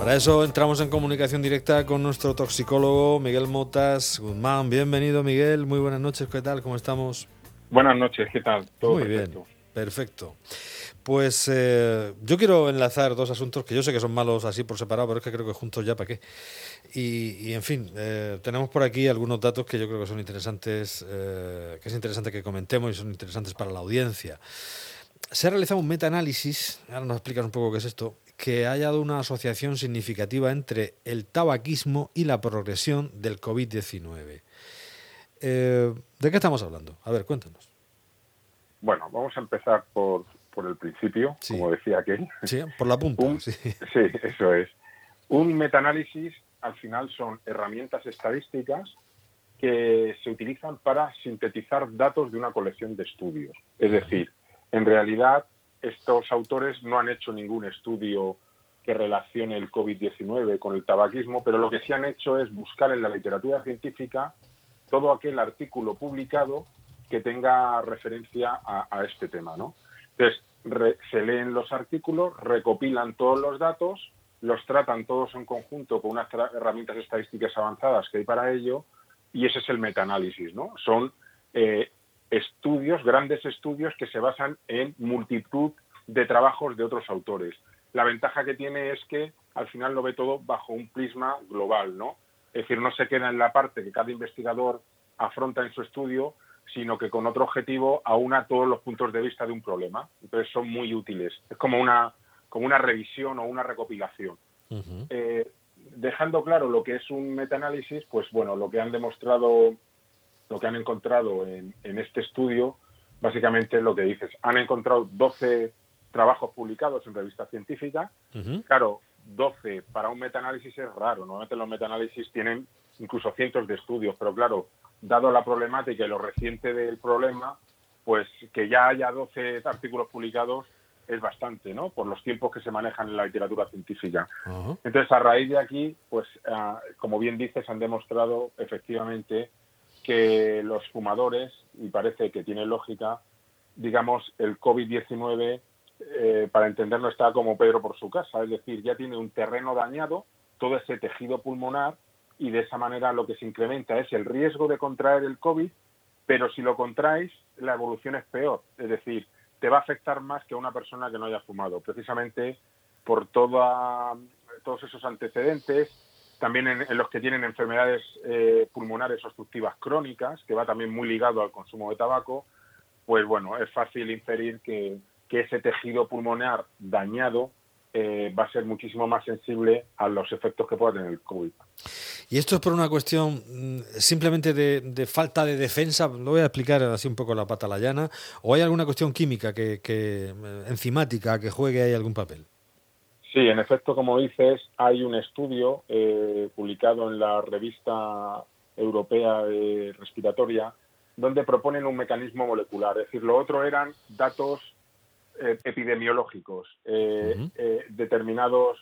Para eso entramos en comunicación directa con nuestro toxicólogo Miguel Motas Guzmán. Bienvenido Miguel, muy buenas noches, ¿qué tal? ¿Cómo estamos? Buenas noches, ¿qué tal? Todo muy bien, perfecto. Pues eh, yo quiero enlazar dos asuntos que yo sé que son malos así por separado, pero es que creo que juntos ya para qué. Y, en fin, eh, tenemos por aquí algunos datos que yo creo que son interesantes, eh, que es interesante que comentemos y son interesantes para la audiencia. Se ha realizado un metaanálisis, ahora nos explicas un poco qué es esto, que ha hallado una asociación significativa entre el tabaquismo y la progresión del COVID-19. Eh, ¿De qué estamos hablando? A ver, cuéntanos. Bueno, vamos a empezar por, por el principio, como decía aquel. Sí, por la punta. sí. eso es. Un metaanálisis al final son herramientas estadísticas que se utilizan para sintetizar datos de una colección de estudios. Es decir, en realidad estos autores no han hecho ningún estudio que relacione el COVID-19 con el tabaquismo, pero lo que sí han hecho es buscar en la literatura científica todo aquel artículo publicado que tenga referencia a, este tema, ¿no? Entonces, se leen los artículos, recopilan todos los datos, los tratan todos en conjunto con unas herramientas estadísticas avanzadas que hay para ello, y ese es el metaanálisis, ¿no? Son eh, estudios, grandes estudios que se basan en multitud de trabajos de otros autores. La ventaja que tiene es que al final lo ve todo bajo un prisma global, ¿no? Es decir, no se queda en la parte que cada investigador afronta en su estudio, sino que con otro objetivo aúna todos los puntos de vista de un problema. Entonces son muy útiles. Es como una, como una revisión o una recopilación. Eh, dejando claro lo que es un metaanálisis, pues bueno, lo que han demostrado lo que han encontrado en, este estudio, básicamente es lo que dices. Han encontrado 12 trabajos publicados en revistas científicas. Claro, 12 para un metaanálisis es raro. Normalmente los metaanálisis tienen incluso cientos de estudios, pero claro, dado la problemática y lo reciente del problema, pues que ya haya 12 artículos publicados es bastante, ¿no? Por los tiempos que se manejan en la literatura científica. Entonces, a raíz de aquí, pues, ah, como bien dices, han demostrado efectivamente que los fumadores, y parece que tiene lógica, digamos, el COVID-19, eh, para entenderlo, está como Pedro por su casa, es decir, ya tiene un terreno dañado, todo ese tejido pulmonar, y de esa manera lo que se incrementa es el riesgo de contraer el COVID, pero si lo contraes, la evolución es peor, es decir, te va a afectar más que a una persona que no haya fumado, precisamente por toda, todos esos antecedentes, también en, los que tienen enfermedades eh, pulmonares obstructivas crónicas, que va también muy ligado al consumo de tabaco, pues bueno, es fácil inferir que, ese tejido pulmonar dañado eh, va a ser muchísimo más sensible a los efectos que pueda tener el COVID. Y esto es por una cuestión mm, simplemente de, falta de defensa, lo voy a explicar así un poco la pata la llana, o hay alguna cuestión química, que, que eh, enzimática, que juegue ahí algún papel. Sí, en efecto, como dices, hay un estudio eh, publicado en la revista europea respiratoria donde proponen un mecanismo molecular. Es decir, lo otro eran datos eh, epidemiológicos, eh, determinados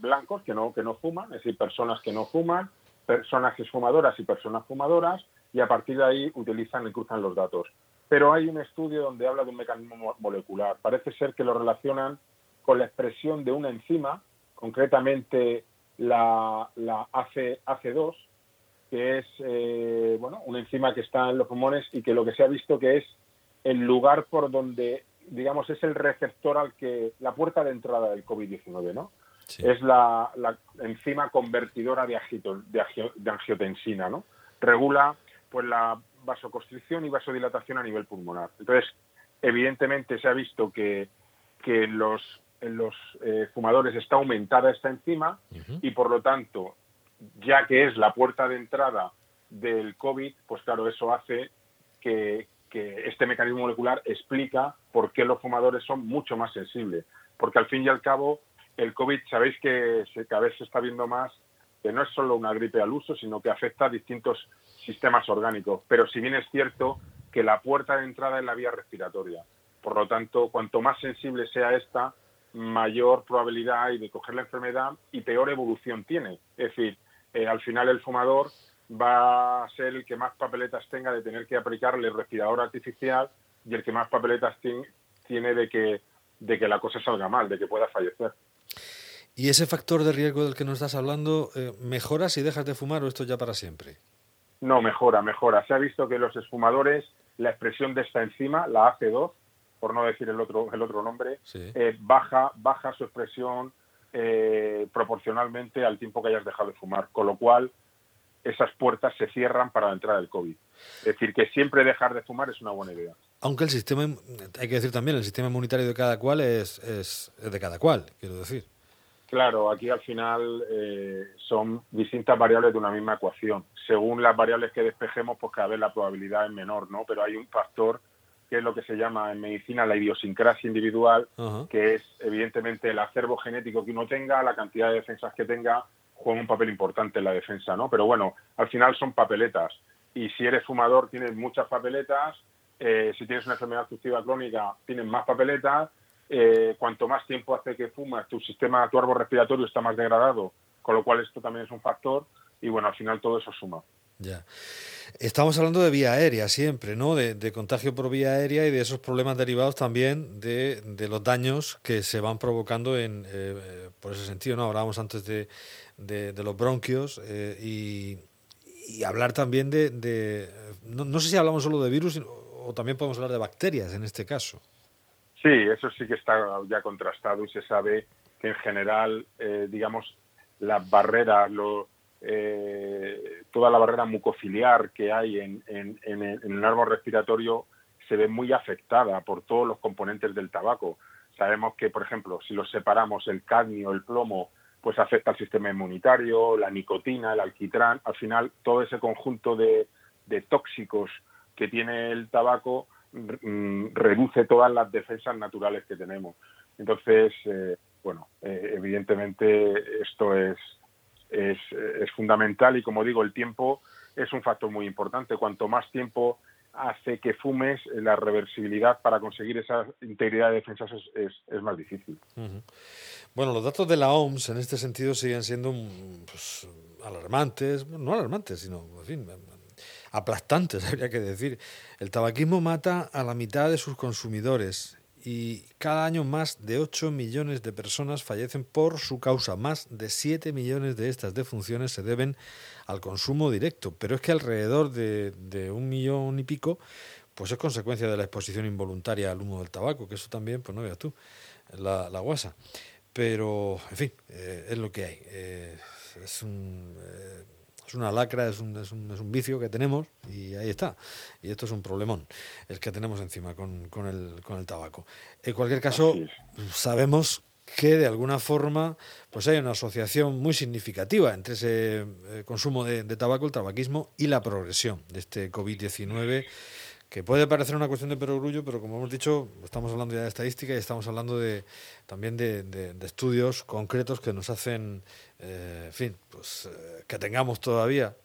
blancos que no, que no fuman, es decir, personas que no fuman, personas fumadoras y personas fumadoras, y a partir de ahí utilizan y cruzan los datos. Pero hay un estudio donde habla de un mecanismo molecular. Parece ser que lo relacionan con la expresión de una enzima, concretamente la, la AC, 2 que es eh, bueno, una enzima que está en los pulmones y que lo que se ha visto que es el lugar por donde, digamos, es el receptor al que, la puerta de entrada del COVID-19, ¿no? Es la, la, enzima convertidora de, de, angiotensina, ¿no? Regula pues la vasoconstricción y vasodilatación a nivel pulmonar. Entonces, evidentemente se ha visto que, que los en los eh, fumadores está aumentada esta enzima y por lo tanto, ya que es la puerta de entrada del COVID, pues claro, eso hace que, este mecanismo molecular explica por qué los fumadores son mucho más sensibles. Porque al fin y al cabo, el COVID, sabéis que cada vez se está viendo más que no es solo una gripe al uso, sino que afecta a distintos sistemas orgánicos. Pero si bien es cierto que la puerta de entrada es la vía respiratoria. Por lo tanto, cuanto más sensible sea esta, mayor probabilidad hay de coger la enfermedad y peor evolución tiene. Es decir, eh, al final el fumador va a ser el que más papeletas tenga de tener que aplicarle el respirador artificial y el que más papeletas tiene de que, de que la cosa salga mal, de que pueda fallecer. ¿Y ese factor de riesgo del que nos estás hablando eh, mejora si dejas de fumar o esto ya para siempre? No, mejora, mejora. Se ha visto que los esfumadores, la expresión de esta enzima, la AC2, por no decir el otro, el otro nombre, eh, baja, baja su expresión eh, proporcionalmente al tiempo que hayas dejado de fumar. Con lo cual, esas puertas se cierran para la entrada del COVID. Es decir, que siempre dejar de fumar es una buena idea. Aunque el sistema, hay que decir también, el sistema inmunitario de cada cual es, es, de cada cual, quiero decir. Claro, aquí al final eh, son distintas variables de una misma ecuación. Según las variables que despejemos, pues cada vez la probabilidad es menor, ¿no? Pero hay un factor que es lo que se llama en medicina la idiosincrasia individual, que es evidentemente el acervo genético que uno tenga, la cantidad de defensas que tenga, juega un papel importante en la defensa, ¿no? Pero bueno, al final son papeletas. Y si eres fumador, tienes muchas papeletas. Eh, si tienes una enfermedad obstructiva crónica, tienes más papeletas. Eh, cuanto más tiempo hace que fumas, tu sistema, tu árbol respiratorio está más degradado, con lo cual esto también es un factor. Y bueno, al final todo eso suma. Ya. Estamos hablando de vía aérea siempre, ¿no? De, contagio por vía aérea y de esos problemas derivados también de, los daños que se van provocando en, eh, por ese sentido, ¿no? Hablábamos antes de, los bronquios eh, y, hablar también de... no, sé si hablamos solo de virus o también podemos hablar de bacterias en este caso. Sí, eso sí que está ya contrastado y se sabe que en general, eh, digamos, las barreras, lo, eh, toda la barrera mucociliar que hay en, en, en, el árbol respiratorio se ve muy afectada por todos los componentes del tabaco. Sabemos que, por ejemplo, si los separamos el cadmio, el plomo, pues afecta al sistema inmunitario, la nicotina, el alquitrán, al final todo ese conjunto de, tóxicos que tiene el tabaco mm, reduce todas las defensas naturales que tenemos. Entonces, eh, bueno, eh, evidentemente esto es, es, fundamental y como digo, el tiempo es un factor muy importante. Cuanto más tiempo hace que fumes, la reversibilidad para conseguir esa integridad de defensas es, es, más difícil. Bueno, los datos de la OMS en este sentido siguen siendo pues, alarmantes, no alarmantes, sino, en fin, aplastantes, habría que decir. El tabaquismo mata a la mitad de sus consumidores y cada año más de 8 millones de personas fallecen por su causa. Más de 7 millones de estas defunciones se deben al consumo directo, pero es que alrededor de, de un millón y pico pues es consecuencia de la exposición involuntaria al humo del tabaco, que eso también, pues no veas tú, la, la guasa. Pero, en fin, eh, es lo que hay. Eh, es, un, eh, es una lacra, es un, es, un, es un vicio que tenemos y ahí está. Y esto es un problemón, el que tenemos encima con, con, el, con el tabaco. En cualquier caso, sabemos que de alguna forma pues hay una asociación muy significativa entre ese consumo de, de tabaco, el tabaquismo y la progresión de este COVID-19 que puede parecer una cuestión de perogrullo, pero como hemos dicho, estamos hablando ya de estadística y estamos hablando de, también de, estudios concretos que nos hacen, eh, en fin, pues eh, que tengamos todavía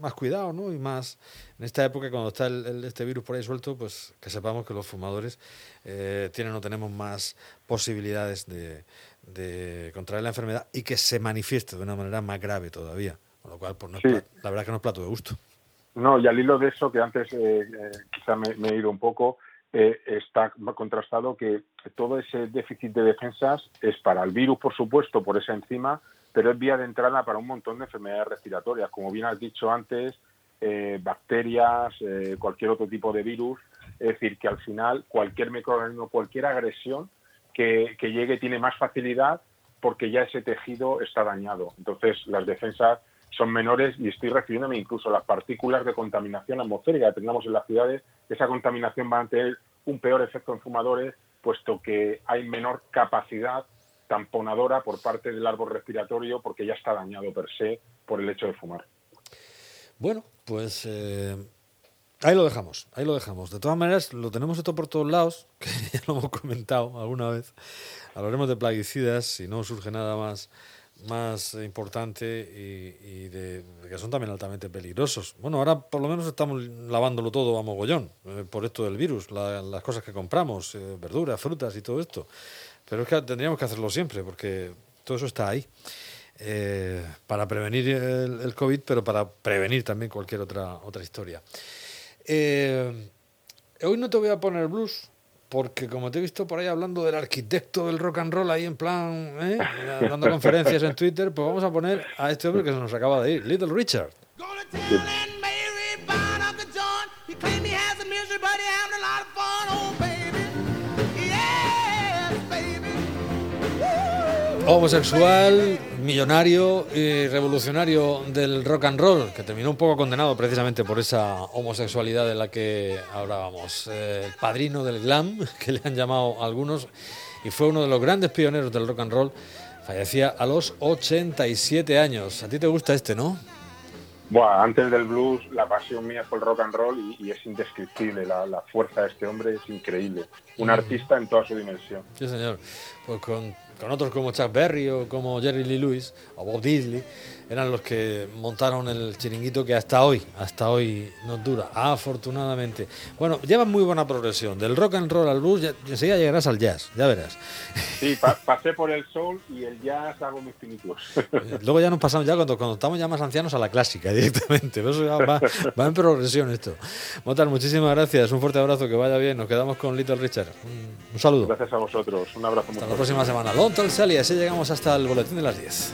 más cuidado, ¿no? Y más en esta época cuando está el, este virus por ahí suelto, pues que sepamos que los fumadores eh, tienen o tenemos más posibilidades de, de, contraer la enfermedad y que se manifieste de una manera más grave todavía. Con lo cual, pues no la verdad que no es plato de gusto. No, y al hilo de eso, que antes eh, eh, quizá me, he ido un poco, eh, está contrastado que todo ese déficit de defensas es para el virus, por supuesto, por esa enzima, pero es vía de entrada para un montón de enfermedades respiratorias, como bien has dicho antes, bacterias, cualquier otro tipo de virus. Es decir, que al final cualquier microorganismo, cualquier agresión que, que llegue tiene más facilidad porque ya ese tejido está dañado. Entonces, las defensas son menores y estoy refiriéndome incluso a las partículas de contaminación atmosférica que tengamos en las ciudades. Esa contaminación va a tener un peor efecto en fumadores, puesto que hay menor capacidad tamponadora por parte del árbol respiratorio porque ya está dañado per se por el hecho de fumar. Bueno, pues eh, ahí lo dejamos, ahí lo dejamos. De todas maneras, lo tenemos esto por todos lados, que ya lo hemos comentado alguna vez. Hablaremos de plaguicidas, si no surge nada más más importante y, de, que son también altamente peligrosos. Bueno, ahora por lo menos estamos lavándolo todo a mogollón eh, por esto del virus, las cosas que compramos, eh, verduras, frutas y todo esto. Pero es que tendríamos que hacerlo siempre porque todo eso está ahí. Eh, para prevenir el, COVID, pero para prevenir también cualquier otra, otra historia. hoy no te voy a poner blues, porque como te he visto por ahí hablando del arquitecto del rock and roll ahí en plan, ¿eh? dando conferencias en Twitter, pues vamos a poner a este hombre que se nos acaba de ir, Little Richard. Homosexual, millonario y revolucionario del rock and roll, que terminó un poco condenado precisamente por esa homosexualidad de la que hablábamos. El padrino del glam, que le han llamado algunos, y fue uno de los grandes pioneros del rock and roll. Fallecía a los 87 años. A ti te gusta este, ¿no? Bueno, antes del blues, la pasión mía fue el rock and roll y, es indescriptible. La, la, fuerza de este hombre es increíble. Un mm. artista en toda su dimensión. Sí, señor. Pues con con otros como Chuck Berry o como Jerry Lee Lewis o Bob Disley, eran los que montaron el chiringuito que hasta hoy, hasta hoy nos dura, afortunadamente. Bueno, llevan muy buena progresión, del rock and roll al blues, ya, enseguida llegarás al jazz, ya verás. Sí, pasé por el soul y el jazz hago mis pinitos. Eh, luego ya nos pasamos, ya cuando, cuando estamos ya más ancianos, a la clásica directamente, eso ya va, va, en progresión esto. Motar, muchísimas gracias, un fuerte abrazo, que vaya bien, nos quedamos con Little Richard. Un, saludo. Gracias a vosotros, un abrazo. Hasta la próxima semana. Long Talk Sally, así llegamos hasta el boletín de las 10.